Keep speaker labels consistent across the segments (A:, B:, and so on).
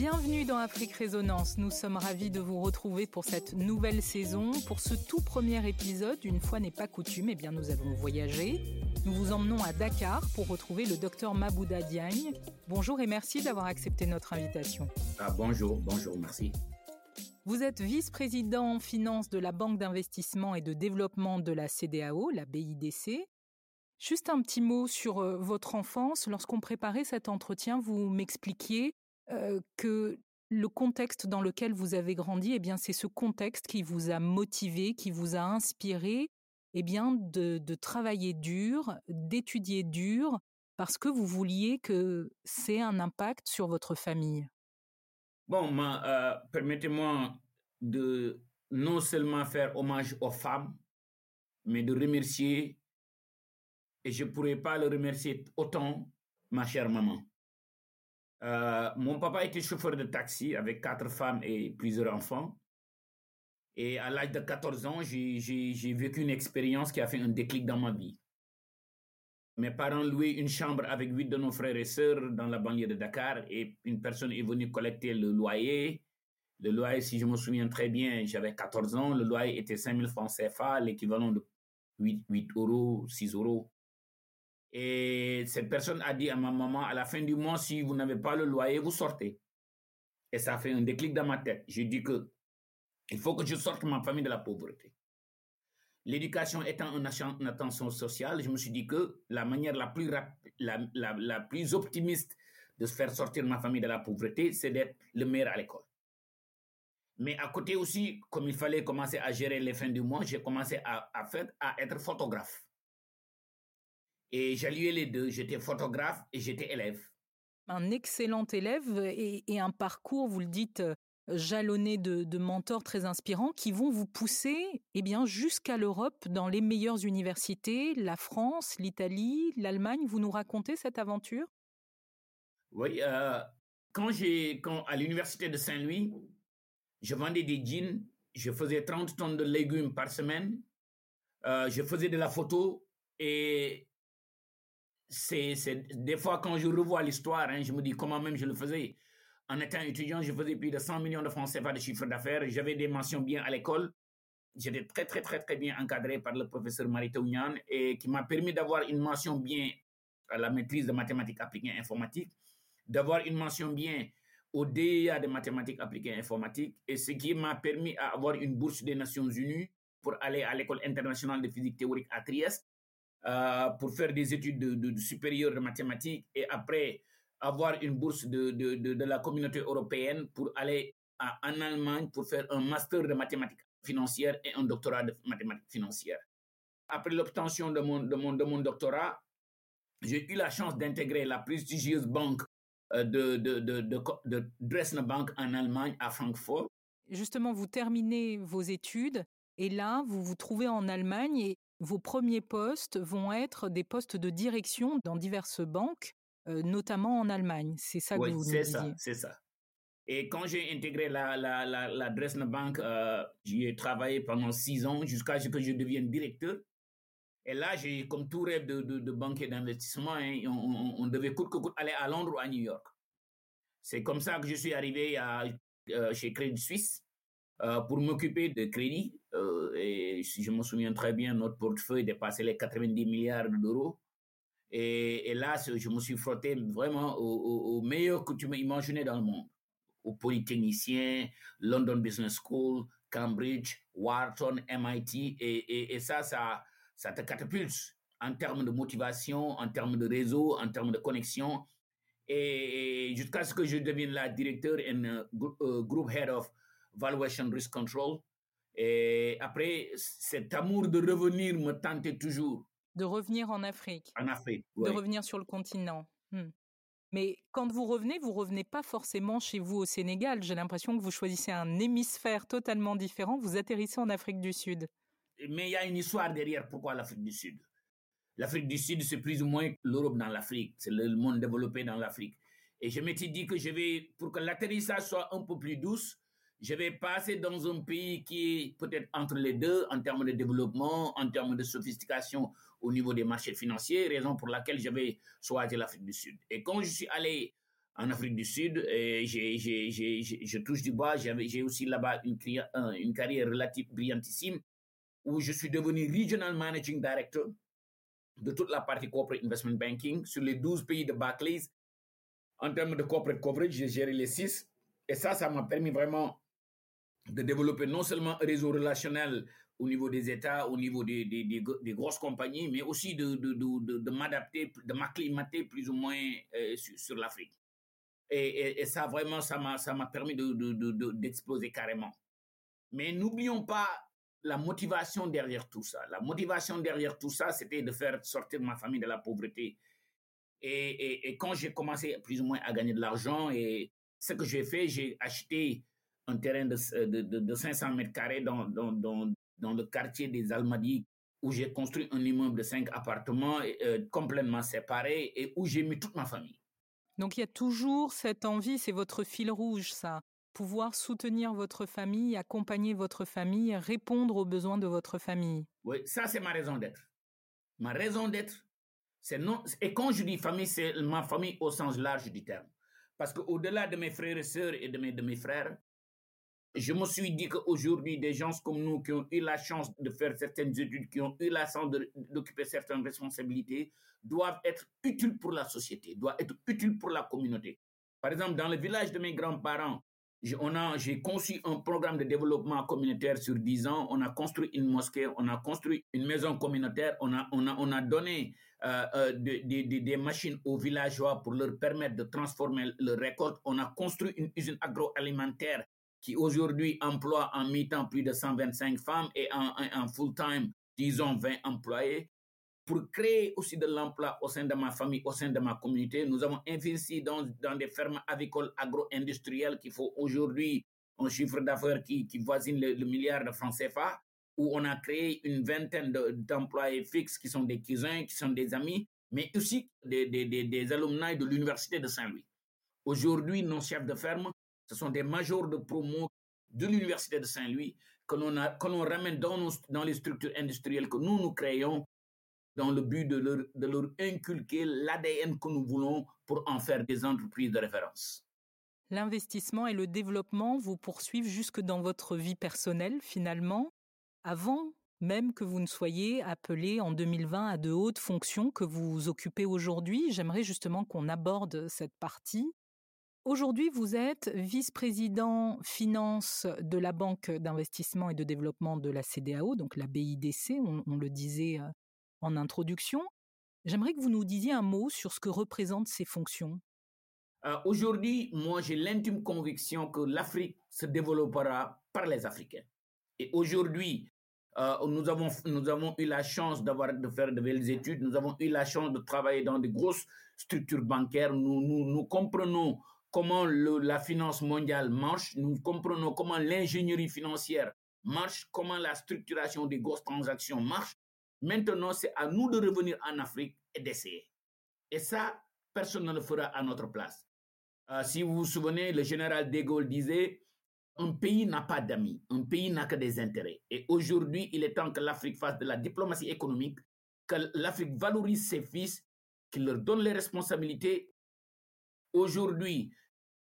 A: Bienvenue dans Afrique Résonance. Nous sommes ravis de vous retrouver pour cette nouvelle saison. Pour ce tout premier épisode, une fois n'est pas coutume, eh bien nous avons voyagé. Nous vous emmenons à Dakar pour retrouver le docteur Mabouda Diagne. Bonjour et merci d'avoir accepté notre invitation.
B: Ah, bonjour, bonjour, merci.
A: Vous êtes vice-président en finance de la Banque d'investissement et de développement de la CDAO, la BIDC. Juste un petit mot sur euh, votre enfance. Lorsqu'on préparait cet entretien, vous m'expliquiez euh, que le contexte dans lequel vous avez grandi, eh bien, c'est ce contexte qui vous a motivé, qui vous a inspiré, eh bien, de, travailler dur, d'étudier dur, parce que vous vouliez que c'est un impact sur votre famille.
B: Bon, euh, permettez-moi de non seulement faire hommage aux femmes, mais de remercier, et je ne pourrais pas le remercier autant, ma chère maman. Euh, mon papa était chauffeur de taxi avec quatre femmes et plusieurs enfants. Et à l'âge de 14 ans, j'ai vécu une expérience qui a fait un déclic dans ma vie. Mes parents louaient une chambre avec huit de nos frères et sœurs dans la banlieue de Dakar et une personne est venue collecter le loyer. Le loyer, si je me souviens très bien, j'avais 14 ans, le loyer était 5000 francs CFA, l'équivalent de 8, 8 euros, 6 euros. Et cette personne a dit à ma maman, à la fin du mois, si vous n'avez pas le loyer, vous sortez. Et ça a fait un déclic dans ma tête. J'ai dit que il faut que je sorte ma famille de la pauvreté. L'éducation étant une, attention sociale, je me suis dit que la manière la plus, la, la plus optimiste de se faire sortir ma famille de la pauvreté, c'est d'être le meilleur à l'école. Mais à côté aussi, comme il fallait commencer à gérer les fins du mois, j'ai commencé à, à, faire, à être photographe. Et j'alliais les deux. J'étais photographe et j'étais élève.
A: Un excellent élève et, un parcours, vous le dites, euh, jalonné de, mentors très inspirants qui vont vous pousser eh bien, jusqu'à l'Europe dans les meilleures universités, la France, l'Italie, l'Allemagne. Vous nous racontez cette aventure?
B: Oui, euh, quand j'ai, quand, à l'université de Saint-Louis, je vendais des jeans, je faisais 30 tonnes de légumes par semaine, euh, je faisais de la photo et c'est, des fois quand je revois l'histoire, hein, je me dis comment même je le faisais. En étant étudiant, je faisais plus de 100 millions de francs CFA de chiffre d'affaires. J'avais des mentions bien à l'école. J'étais très, très, très, très bien encadré par le professeur Marito Ounian et qui m'a permis d'avoir une mention bien à la maîtrise de mathématiques appliquées informatiques, d'avoir une mention bien au DEA de mathématiques appliquées informatiques et ce qui m'a permis d'avoir une bourse des Nations Unies pour aller à l'école internationale de physique théorique à Trieste euh, pour faire des études de, supérieures de mathématiques et après avoir une bourse de, de, la communauté européenne pour aller à, en Allemagne pour faire un master de mathématiques financières et un doctorat de mathématiques financières. Après l'obtention de mon, de, mon, de mon doctorat, j'ai eu la chance d'intégrer la prestigieuse banque de, de, de, de, de Dresdner Bank en Allemagne, à Francfort.
A: Justement, vous terminez vos études et là, vous vous trouvez en Allemagne et vos premiers postes vont être des postes de direction dans diverses banques, euh, notamment en Allemagne. C'est ça que vous nous
B: c'est ça, c'est ça. Et quand j'ai intégré la, la, la, la Dresdner Bank, euh, j'y ai travaillé pendant six ans jusqu'à ce que je devienne directeur. Et là, j'ai, comme tout rêve de, de, de banquier d'investissement, hein, on, devait coûte que coûte aller à Londres ou à New York. C'est comme ça que je suis arrivé euh, chez Crédit Suisse. Euh, pour m'occuper de crédit. Euh, et si je me souviens très bien, notre portefeuille dépassait les 90 milliards d'euros. Et, là, je me suis frotté vraiment au, au, meilleur que tu m'imaginais dans le monde. Aux polytechniciens, London Business School, Cambridge, Wharton, MIT. Et, et, et ça, ça, ça te catapulte en termes de motivation, en termes de réseau, en termes de connexion. Et, jusqu'à ce que je devienne la directeur et uh, uh, group head of Valuation Risk Control. Et après, cet amour de revenir me tentait toujours.
A: De revenir en Afrique.
B: En Afrique,
A: De revenir sur le continent. Hmm. Mais quand vous revenez, vous revenez pas forcément chez vous au Sénégal. J'ai l'impression que vous choisissez un hémisphère totalement différent. Vous atterrissez en Afrique du Sud.
B: Mais il y a une histoire derrière pourquoi l'Afrique du Sud. L'Afrique du Sud, c'est plus ou moins l'Europe dans l'Afrique. C'est le monde développé dans l'Afrique. Et je m'étais dit que je vais, pour que l'atterrissage soit un peu plus douce, Je vais passer dans un pays qui est peut-être entre les deux en termes de développement, en termes de sophistication au niveau des marchés financiers, raison pour laquelle je vais choisir l'Afrique du Sud. Et quand je suis allé en Afrique du Sud, et je touche du bois, j'ai aussi là-bas une, une carrière relative brillantissime où je suis devenu Regional Managing Director de toute la partie corporate investment banking sur les 12 pays de Barclays. En termes de corporate coverage, j'ai géré les 6. Et ça, ça m'a permis vraiment de développer non seulement un réseau relationnel au niveau des États, au niveau des, grosses compagnies, mais aussi de, m'adapter, de m'acclimater plus ou moins euh, sur, l'Afrique. Et, et, ça, vraiment, ça m'a permis d'exploser carrément. Mais n'oublions pas la motivation derrière tout ça. La motivation derrière tout ça, c'était de faire sortir ma famille de la pauvreté. Et, quand j'ai commencé plus ou moins à gagner de l'argent, et ce que j'ai fait, j'ai acheté un terrain de, de, de, 500 mètres carrés dans, le quartier des Almadies, où j'ai construit un immeuble de cinq appartements euh, complètement séparés et où j'ai mis toute ma famille.
A: Donc il y a toujours cette envie, c'est votre fil rouge, ça, pouvoir soutenir votre famille, accompagner votre famille, répondre aux besoins de votre famille.
B: Oui, ça c'est ma raison d'être. Ma raison d'être, c'est non. Et quand je dis famille, c'est ma famille au sens large du terme. Parce qu'au-delà de mes frères et sœurs et de mes, de mes frères, je me suis dit qu'aujourd'hui, des gens comme nous qui ont eu la chance de faire certaines études, qui ont eu la chance d'occuper certaines responsabilités, doivent être utiles pour la société, doivent être utiles pour la communauté. Par exemple, dans le village de mes grands-parents, j'ai conçu un programme de développement communautaire sur 10 ans. On a construit une mosquée, on a construit une maison communautaire, on a, on a, on a donné euh, euh, des machines aux villageois pour leur permettre de transformer leur récolte. On a construit une usine agroalimentaire qui aujourd'hui emploie en mi-temps plus de 125 femmes et en, en full-time, disons, 20 employés pour créer aussi de l'emploi au sein de ma famille, au sein de ma communauté. Nous avons investi dans, des fermes avicoles agro-industrielles qui font aujourd'hui un chiffre d'affaires qui, qui, voisine le, milliard de francs CFA, où on a créé une vingtaine d'employés fixes qui sont des cousins, qui sont des amis, mais aussi des, des, des, des alumni de l'Université de Saint-Louis. Aujourd'hui, nos chefs de ferme, ce sont des majors de promo de l'Université de Saint-Louis que l'on ramène dans, nos, dans les structures industrielles que nous, nous créons dans le but de leur, inculquer l'ADN que nous voulons pour en faire des entreprises de référence.
A: L'investissement et le développement vous poursuivent jusque dans votre vie personnelle finalement, avant même que vous ne soyez appelé en 2020 à de hautes fonctions que vous occupez aujourd'hui. J'aimerais justement qu'on aborde cette partie. Aujourd'hui, vous êtes vice-président finance de la Banque d'investissement et de développement de la CDAO, donc la BIDC, on, on le disait euh, en introduction. J'aimerais que vous nous disiez un mot sur ce que représentent ces fonctions.
B: Euh, aujourd'hui, moi, j'ai l'intime conviction que l'Afrique se développera par les Africains. Et aujourd'hui, euh, nous, avons, nous avons eu la chance d'avoir, de faire de belles études, nous avons eu la chance de travailler dans de grosses structures bancaires, nous, nous, nous comprenons comment la finance mondiale marche, nous comprenons comment l'ingénierie financière marche, comment la structuration des grosses transactions marche, Maintenant, c'est à nous de revenir en Afrique et d'essayer. Et ça, personne ne le fera à notre place. Euh, si vous vous souvenez, le général de Gaulle disait, un pays n'a pas d'amis, un pays n'a que des intérêts. Et aujourd'hui, il est temps que l'Afrique fasse de la diplomatie économique, que l'Afrique valorise ses fils, qu'il leur donne les responsabilités. Aujourd'hui,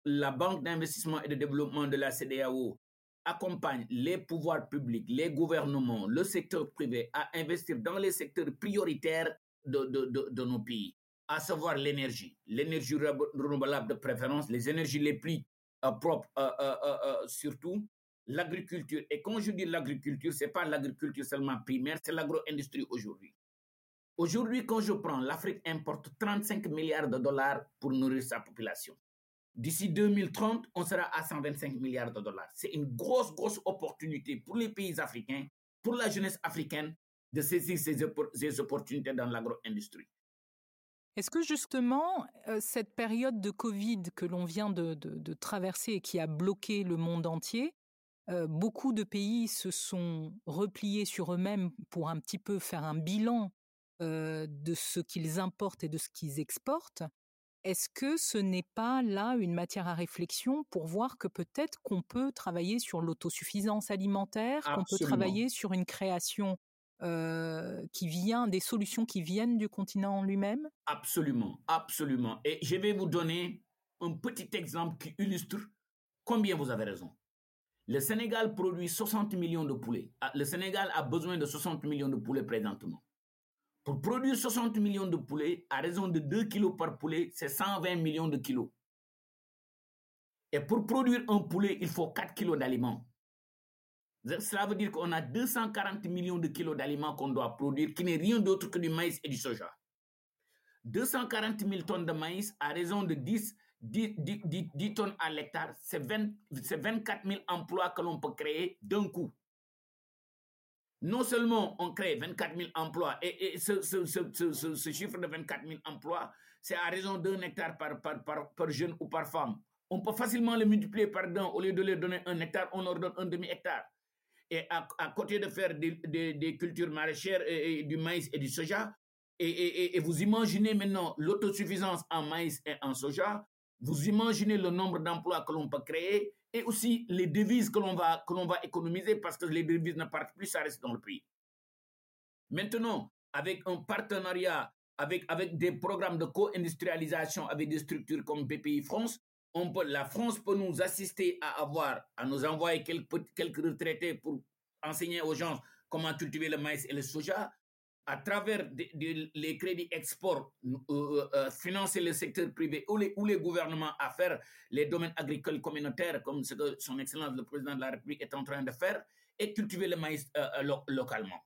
B: la Banque d'investissement et de développement de la CDAO accompagne les pouvoirs publics, les gouvernements, le secteur privé à investir dans les secteurs prioritaires de, de, de, nos pays, à savoir l'énergie, l'énergie renouvelable de préférence, les énergies les plus euh, propres euh, euh, surtout, l'agriculture. Et quand je dis l'agriculture, c'est pas l'agriculture seulement primaire, c'est l'agro-industrie aujourd'hui. Aujourd'hui, quand je prends, l'Afrique importe 35 milliards de dollars pour nourrir sa population. D'ici 2030, on sera à 125 milliards de dollars. C'est une grosse, grosse opportunité pour les pays africains, pour la jeunesse africaine, de saisir ces, opportunités dans l'agro-industrie.
A: Est-ce que justement, euh, cette période de Covid que l'on vient de, traverser et qui a bloqué le monde entier, euh, beaucoup de pays se sont repliés sur eux-mêmes pour un petit peu faire un bilan euh, de ce qu'ils importent et de ce qu'ils exportent. Est-ce que ce n'est pas là une matière à réflexion pour voir que peut-être qu'on peut travailler sur l'autosuffisance alimentaire, qu'on peut travailler sur une création euh, qui vient, des solutions qui viennent du continent lui-même?
B: Absolument, absolument. Et je vais vous donner un petit exemple qui illustre combien vous avez raison. Le Sénégal produit 60 millions de poulets. Ah, le Sénégal a besoin de 60 millions de poulets présentement. Pour produire 60 millions de poulets, à raison de 2 kilos par poulet, c'est 120 millions de kilos. Et pour produire un poulet, il faut 4 kilos d'aliments. Cela veut dire qu'on a 240 millions de kilos d'aliments qu'on doit produire, qui n'est rien d'autre que du maïs et du soja. 240 000 tonnes de maïs à raison de 10, 10, tonnes à l'hectare, c'est 24 000 emplois que l'on peut créer d'un coup. Non seulement on crée 24 000 emplois, et, ce, chiffre de 24 000 emplois, c'est à raison d'un hectare par, par, jeune ou par femme. On peut facilement le multiplier par deux. Au lieu de leur donner un hectare, on leur donne un demi-hectare. Et à, côté de faire des, cultures maraîchères, et, du maïs et du soja, et, vous imaginez maintenant l'autosuffisance en maïs et en soja, vous imaginez le nombre d'emplois que l'on peut créer et aussi les devises que l'on va, que l'on va économiser parce que les devises ne partent plus, ça reste dans le pays. Maintenant, avec un partenariat, avec, avec des programmes de co-industrialisation avec des structures comme BPI France, la France peut nous assister à avoir, à nous envoyer quelques, quelques retraités pour enseigner aux gens comment cultiver le maïs et le soja à travers les crédits export, euh, euh, euh, financer le secteur privé ou les, ou les gouvernements à faire les domaines agricoles communautaires, comme ce que son Excellence le Président de la République est en train de faire, et cultiver le maïs localement.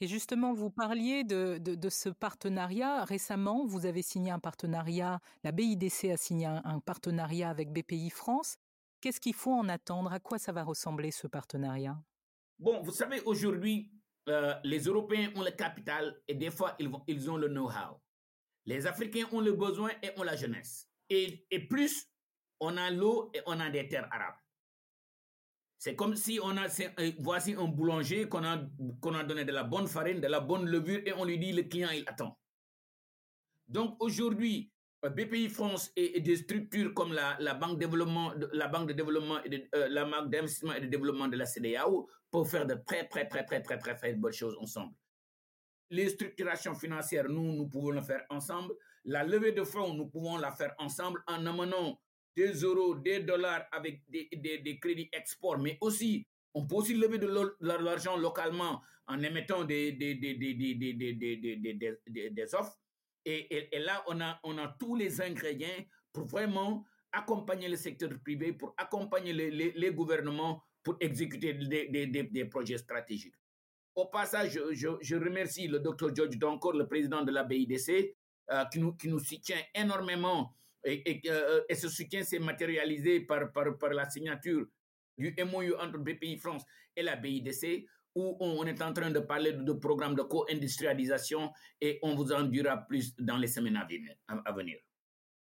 A: Et justement, vous parliez de, de, ce partenariat. Récemment, vous avez signé un partenariat, la BIDC a signé un partenariat avec BPI France. Qu'est-ce qu'il faut en attendre? À quoi ça va ressembler ce partenariat?
B: Bon, vous savez, aujourd'hui, euh, les Européens ont le capital et des fois, ils, ont le know-how. Les Africains ont le besoin et ont la jeunesse. Et, plus, on a l'eau et on a des terres arabes. C'est comme si on a, euh, voici un boulanger qu'on a, donné de la bonne farine, de la bonne levure et on lui dit le client, il attend. Donc aujourd'hui, BPI France et, des structures comme la, la, banque développement, la banque de développement et de, la banque d'investissement et de développement de la CDAO pour faire de très, très, très, très, très, très, très bonnes choses ensemble. Les structurations financières, nous, nous pouvons le faire ensemble. La levée de fonds, nous pouvons la faire ensemble en amenant des euros, des dollars avec des, des, des crédits export, mais aussi, on peut aussi lever de l'argent localement en émettant des, des, des, des, des Et, là, on a, on a tous les ingrédients pour vraiment accompagner le secteur privé, pour accompagner les, gouvernements pour exécuter des, projets stratégiques. Au passage, je, remercie le docteur George Donkor, le président de la BIDC, euh, qui, nous, qui nous soutient énormément. Et, et, euh, et ce soutien s'est matérialisé par, par, par la signature du MOU entre BPI France et la BIDC, où on est en train de parler de, programmes de co-industrialisation et on vous en dira plus dans les semaines à venir.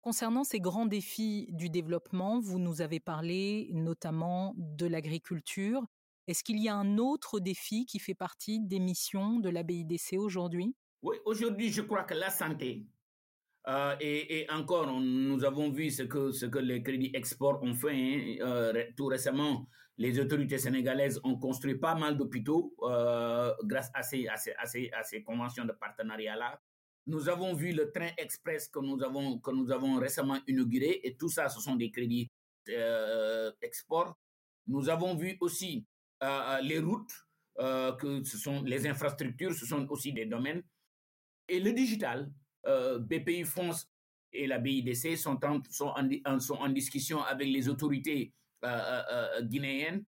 A: Concernant ces grands défis du développement, vous nous avez parlé notamment de l'agriculture. Est-ce qu'il y a un autre défi qui fait partie des missions de la BIDC aujourd'hui?
B: Oui, aujourd'hui, je crois que la santé, euh, et, encore, nous avons vu ce que, ce que les crédits export ont fait. Hein. Euh, tout récemment, les autorités sénégalaises ont construit pas mal d'hôpitaux euh, grâce à ces, à, ces, à, ces, conventions de partenariat-là. Nous avons vu le train express que nous avons, que nous avons récemment inauguré et tout ça, ce sont des crédits export. Nous avons vu aussi les routes, que ce sont les infrastructures, ce sont aussi des domaines. Et le digital, euh, BPI France et la BIDC sont en, sont en discussion avec les autorités euh, euh, guinéennes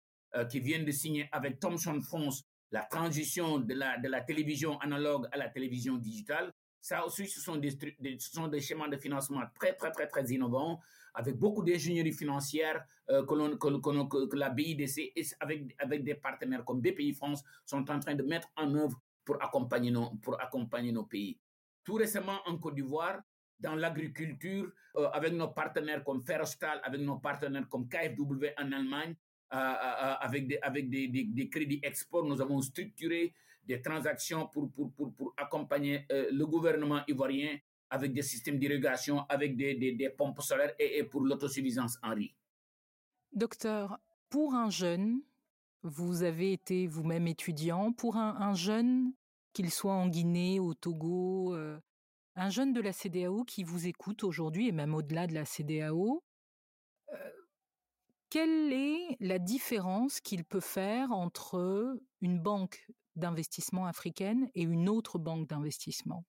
B: qui viennent de signer avec Thomson France la transition de la, de la télévision analogue à la télévision digitale. Ça aussi, ce sont des, ce schémas de financement très, très, très, très innovants, avec beaucoup d'ingénierie financière que, que, la BIDC, avec, avec des partenaires comme BPI France, sont en train de mettre en œuvre pour accompagner nos, pour accompagner nos pays tout récemment en Côte d'Ivoire, dans l'agriculture, euh, avec nos partenaires comme Ferrostal, avec nos partenaires comme KfW en Allemagne, euh, euh, avec, des, avec des, des, crédits export, nous avons structuré des transactions pour, pour, pour, pour accompagner le gouvernement ivoirien avec des systèmes d'irrigation, avec des, des, pompes solaires et, pour l'autosuffisance en riz.
A: Docteur, pour un jeune, vous avez été vous-même étudiant, pour un, jeune, qu'il soit en Guinée, au Togo, un jeune de la CDAO qui vous écoute aujourd'hui et même au-delà de la CDAO, euh, quelle est la différence qu'il peut faire entre une banque d'investissement africaine et une autre banque d'investissement?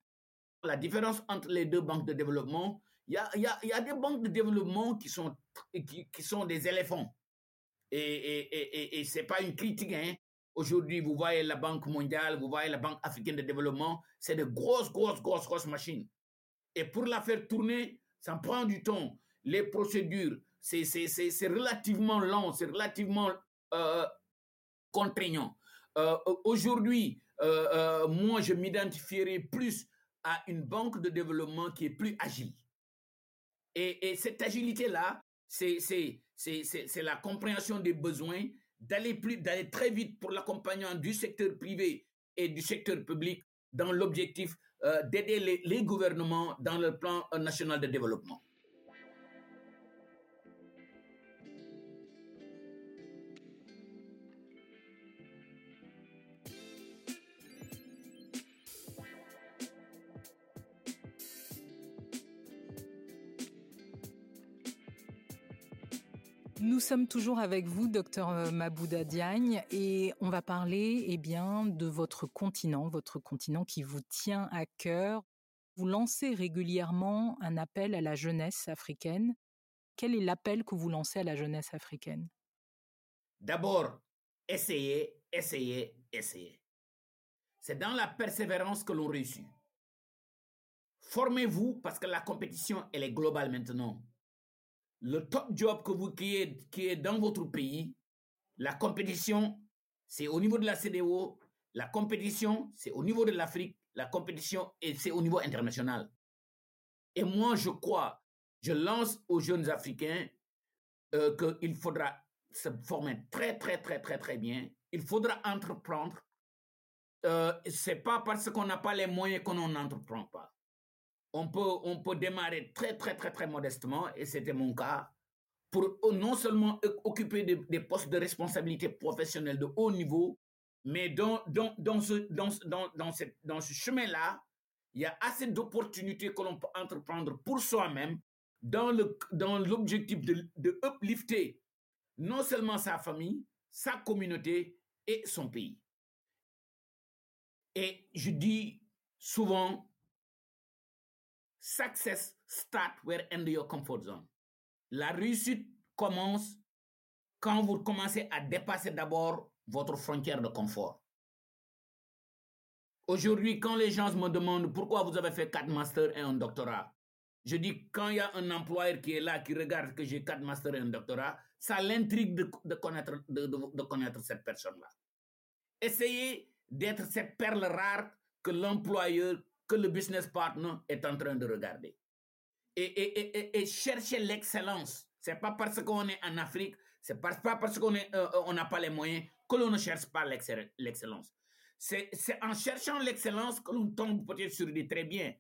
B: La différence entre les deux banques de développement, il y a, des banques de développement qui sont, des éléphants. Et, et, et, ce n'est pas une critique. Hein. Aujourd'hui, vous voyez la Banque mondiale, vous voyez la Banque africaine de développement, c'est de grosses, grosses, grosses, grosses machines. Et pour la faire tourner, ça prend du temps. Les procédures, c'est relativement lent, c'est relativement euh, contraignant. Euh, Aujourd'hui, euh, moi, je m'identifierai plus à une banque de développement qui est plus agile. Et, et cette agilité-là, c'est la compréhension des besoins, d'aller plus, d'aller très vite pour l'accompagnement du secteur privé et du secteur public dans l'objectif euh, d'aider les, les, gouvernements dans le plan national de développement.
A: Nous sommes toujours avec vous, docteur euh, Mabouda Diagne, et on va parler eh bien, de votre continent, votre continent qui vous tient à cœur. Vous lancez régulièrement un appel à la jeunesse africaine. Quel est l'appel que vous lancez à la jeunesse africaine?
B: D'abord, essayez, essayez, essayez. C'est dans la persévérance que l'on réussit. Formez-vous parce que la compétition, elle est globale maintenant le top job que vous, qui, est, qui est dans votre pays, la compétition, c'est au niveau de la CDO, la compétition, c'est au niveau de l'Afrique, la compétition, et c'est au niveau international. Et moi, je crois, je lance aux jeunes Africains euh, qu'il faudra se former très, très, très, très, très bien. Il faudra entreprendre. Euh, c'est pas parce qu'on n'a pas les moyens qu'on n'entreprend pas on peut, on peut démarrer très, très, très, très modestement, et c'était mon cas, pour non seulement occuper des, postes de responsabilité professionnelle de haut niveau, mais dans, dans, dans ce, dans, dans, dans, dans ce chemin-là, il y a assez d'opportunités que l'on peut entreprendre pour soi-même dans l'objectif dans de, de uplifter non seulement sa famille, sa communauté et son pays. Et je dis souvent Success start where end your comfort zone. La réussite commence quand vous commencez à dépasser d'abord votre frontière de confort. Aujourd'hui, quand les gens me demandent pourquoi vous avez fait quatre masters et un doctorat, je dis quand il y a un employeur qui est là, qui regarde que j'ai quatre masters et un doctorat, ça l'intrigue de, connaître, de, de connaître cette personne-là. Essayez d'être cette perle rare que l'employeur que le business partner est en train de regarder. Et, chercher l'excellence. C'est pas parce qu'on est en Afrique, c'est pas, pas parce qu'on euh, n'a pas les moyens que l'on ne cherche pas l'excellence. C'est en cherchant l'excellence que l'on tombe peut-être sur des très bien.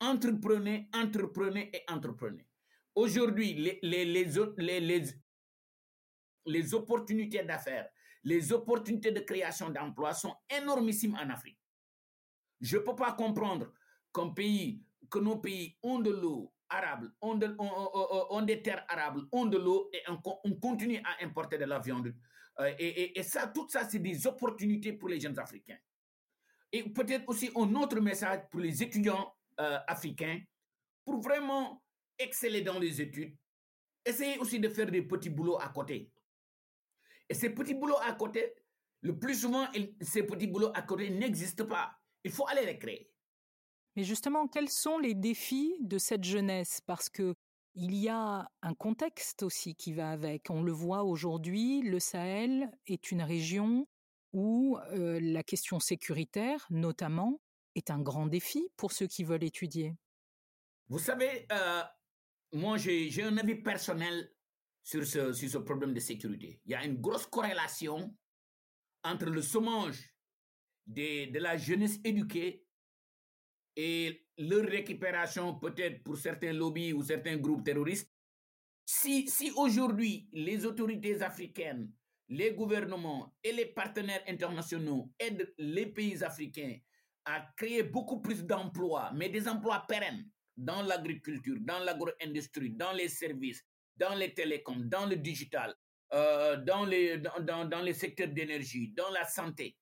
B: Entreprenez, entreprenez et entreprenez. Aujourd'hui, les, les, les, les, les opportunités d'affaires, les opportunités de création d'emplois sont énormissimes en Afrique. Je ne peux pas comprendre qu'un pays, que nos pays ont de l'eau arable, ont, des terres arables, ont de l'eau et on, continue à importer de la viande. Euh, et, et, ça, tout ça, c'est des opportunités pour les jeunes Africains. Et peut-être aussi un autre message pour les étudiants euh, africains pour vraiment exceller dans les études. Essayez aussi de faire des petits boulots à côté. Et ces petits boulots à côté, le plus souvent, ces petits boulots à côté n'existent pas. Il faut aller les créer.
A: Mais justement, quels sont les défis de cette jeunesse? Parce que il y a un contexte aussi qui va avec. On le voit aujourd'hui, le Sahel est une région où euh, la question sécuritaire, notamment, est un grand défi pour ceux qui veulent étudier.
B: Vous savez, euh, moi j'ai un avis personnel sur ce, sur ce problème de sécurité. Il y a une grosse corrélation entre le chômage de, la jeunesse éduquée et leur récupération peut-être pour certains lobbies ou certains groupes terroristes, si, si aujourd'hui les autorités africaines, les gouvernements et les partenaires internationaux aident les pays africains à créer beaucoup plus d'emplois, mais des emplois pérennes dans l'agriculture, dans l'agro-industrie, dans les services, dans les télécoms, dans le digital, euh, dans, les, dans, dans, les secteurs d'énergie, dans la santé.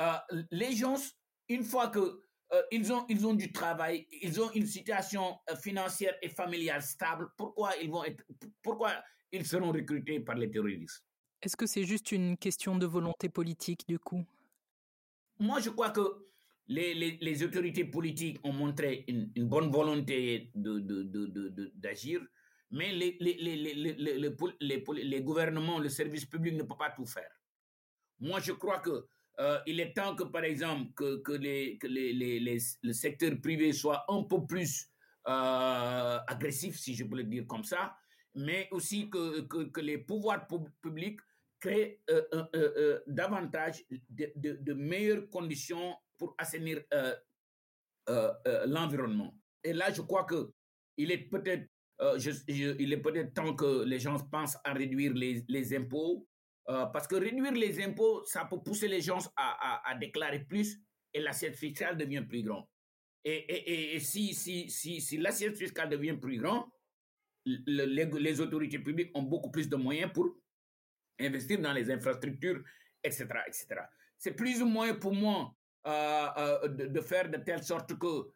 B: Euh, les gens, une fois que euh, ils, ont, ils ont du travail, ils ont une situation euh, financière et familiale stable, pourquoi ils, vont être, pourquoi ils seront recrutés par les terroristes?
A: Est-ce que c'est juste une question de volonté politique du coup?
B: Moi, je crois que les, les, les autorités politiques ont montré une, une bonne volonté d'agir, de, de, de, mais les, les, gouvernements, le service public ne peut pas tout faire. Moi, je crois que euh, il est temps que, par exemple, que, le secteur privé soit un peu plus euh, agressif, si je peux le dire comme ça, mais aussi que, les pouvoirs publics créent euh, davantage de, meilleures conditions pour assainir l'environnement. Et là, je crois que il est peut-être peut-être temps que les gens pensent à réduire les impôts, euh, parce que réduire les impôts, ça peut pousser les gens à, déclarer plus et l'assiette fiscale devient plus grande. Et, si, si, si, si l'assiette fiscale devient plus grande, le, les, autorités publiques ont beaucoup plus de moyens pour investir dans les infrastructures, etc. etc. C'est plus ou moins pour moi euh, euh, de, faire de telle sorte que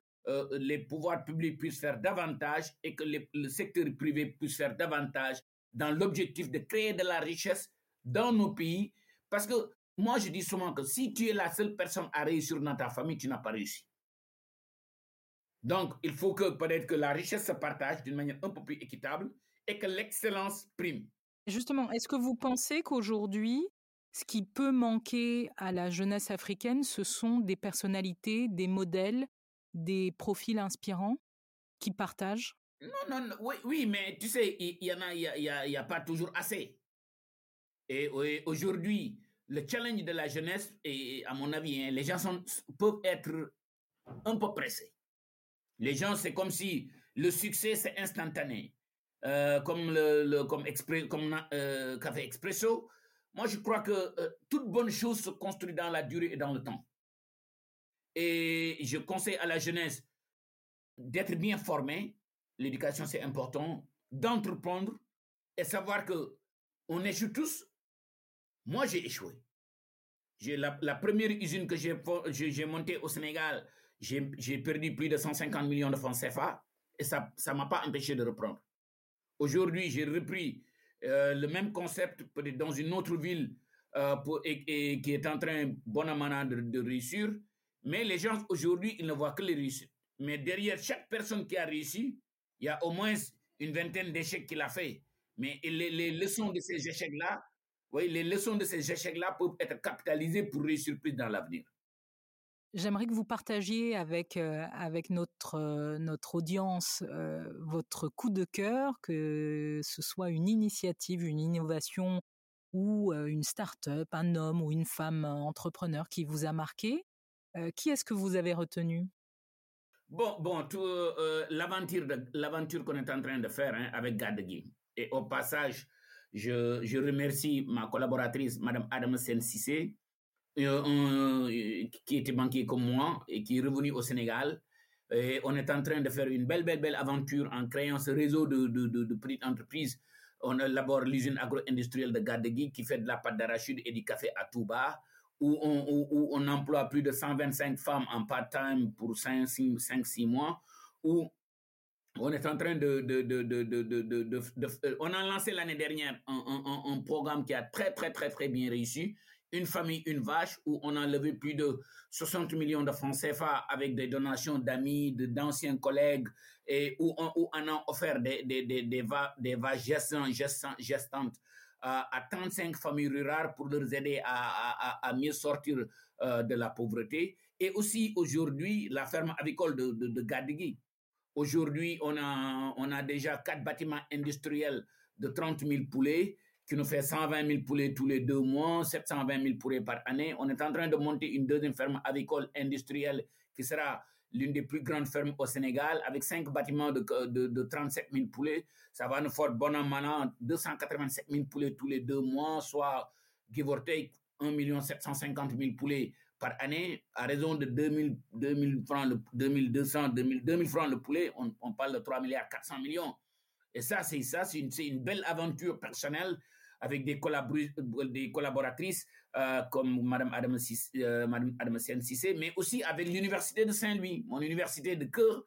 B: les pouvoirs publics puissent faire davantage et que le secteur privé puisse faire davantage dans l'objectif de créer de la richesse dans nos pays, parce que moi je dis souvent que si tu es la seule personne à réussir dans ta famille, tu n'as pas réussi. Donc, il faut que peut-être que la richesse se partage d'une manière un peu plus équitable et que l'excellence prime.
A: Justement, est-ce que vous pensez qu'aujourd'hui, ce qui peut manquer à la jeunesse africaine, ce sont des personnalités, des modèles, des profils inspirants qui partagent?
B: Non, non, non oui, oui, mais tu sais, il y, y, en a, il y a, y a pas toujours assez. Et, aujourd'hui, le challenge de la jeunesse, et à mon avis, hein, les gens peuvent être un peu pressés. Les gens, c'est comme si le succès, c'est instantané. Euh, comme le, comme euh, Café Expresso. Moi, je crois que euh, toute bonne chose se construit dans la durée et dans le temps. Et je conseille à la jeunesse d'être bien formée. L'éducation, c'est important. D'entreprendre et savoir que on échoue tous, moi, j'ai échoué. J'ai la, première usine que j'ai montée au Sénégal, j'ai perdu plus de 150 millions de francs CFA et ça ne m'a pas empêché de reprendre. Aujourd'hui, j'ai repris euh, le même concept dans une autre ville euh, qui est en train, bon à de, de réussir. Mais les gens, aujourd'hui, ils ne voient que les réussites. Mais derrière chaque personne qui a réussi, il y a au moins une vingtaine d'échecs qu'il a fait. Mais les leçons de ces échecs-là, les leçons de ces échecs-là peuvent être capitalisées pour réussir plus dans l'avenir.
A: J'aimerais que vous partagiez avec, euh, avec notre, euh, notre audience euh, votre coup de cœur, que ce soit une initiative, une innovation ou une start-up, un homme ou une femme entrepreneur qui vous a marqué. Qui est-ce que vous avez retenu?
B: Bon, bon, l'aventure, l'aventure qu'on est en train de faire hein, avec Gadegui. Et au passage, je, remercie ma collaboratrice, Madame Adam Sensissé, euh, euh, qui était banquier comme moi et qui est revenu au Sénégal. On est en train de faire une belle, belle, belle aventure en créant ce réseau de, de, petites entreprises. On élabore l'usine agro-industrielle de Gadegui qui fait de la pâte d'arachide et du café à Touba, où on, où, on emploie plus de 125 femmes en part-time pour 5-6 mois, on est en train de, de, de, de euh, on a lancé l'année dernière un, un, un, programme qui a très très très très bien réussi, une famille une vache où on a levé plus de 60 millions de francs CFA avec des donations d'amis, d'anciens collègues et où on, où on a offert des des des des, des vaches gestantes, gestantes à 35 familles rurales pour leur aider à, à, à mieux sortir euh, de la pauvreté. Et aussi aujourd'hui, la ferme avicole de, de, Aujourd'hui, on a, on a déjà quatre bâtiments industriels de 30 000 poulets qui nous fait 120 000 poulets tous les deux mois, 720 000 poulets par année. On est en train de monter une deuxième ferme avicole industrielle qui sera l'une des plus grandes fermes au Sénégal, avec cinq bâtiments de, de, de 37 000 poulets. Ça va nous faire bon an, mal 287 000 poulets tous les deux mois, soit, give or take, 1 750 000 poulets par année, à raison de 2000, 2000 francs, le, 2200, 2000, 2000 francs le poulet, on, on, parle de 3 milliards 400 millions. Et ça, c'est ça, c'est une, une, belle aventure personnelle avec des, des collaboratrices euh, comme Madame Adam, euh, Madame Adam Sissé, mais aussi avec l'Université de Saint-Louis, mon université de cœur,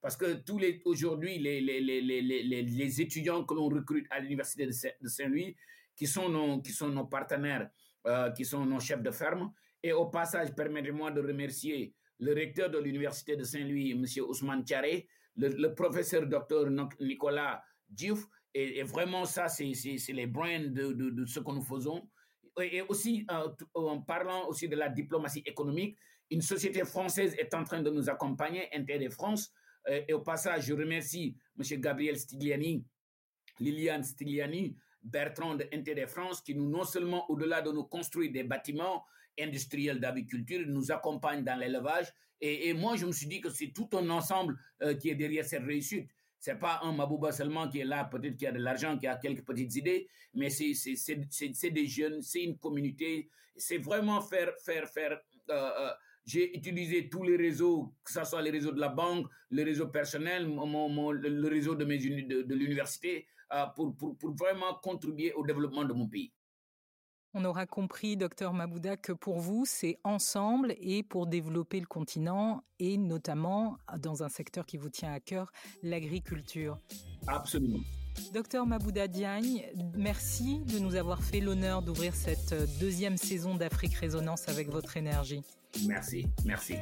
B: parce que tous les aujourd'hui les, les, les, les, les étudiants que l'on recrute à l'Université de Saint-Louis, qui sont nos, qui sont nos partenaires, euh, qui sont nos chefs de ferme, et au passage, permettez-moi de remercier le recteur de l'Université de Saint-Louis, M. Ousmane Thiaré, le, professeur Dr Nicolas Diouf, et, vraiment ça, c'est les brains de, ce que nous faisons. Et aussi, en parlant aussi de la diplomatie économique, une société française est en train de nous accompagner, Intérêt France. Et au passage, je remercie M. Gabriel Stigliani, Liliane Stigliani, Bertrand de Intérêt France, qui nous, non seulement au-delà de nous construire des bâtiments, industriels d'agriculture, nous accompagne dans l'élevage. Et, moi, je me suis dit que c'est tout un ensemble euh, qui est derrière cette réussite. C'est pas un Mabouba seulement qui est là, peut-être qui a de l'argent, qui a quelques petites idées, mais c'est des jeunes, c'est une communauté. C'est vraiment faire, faire, faire. Euh, euh, j'ai utilisé tous les réseaux, que ce soit les réseaux de la banque, le réseau personnel, mon, mon, le, réseau de, mes, de, l'université, pour, pour, pour vraiment contribuer au développement de mon pays.
A: On aura compris, docteur Mabouda, que pour vous, c'est ensemble et pour développer le continent et notamment dans un secteur qui vous tient à cœur, l'agriculture.
B: Absolument.
A: Docteur Mabouda Diagne, merci de nous avoir fait l'honneur d'ouvrir cette deuxième saison d'Afrique Résonance avec votre énergie.
B: Merci, merci.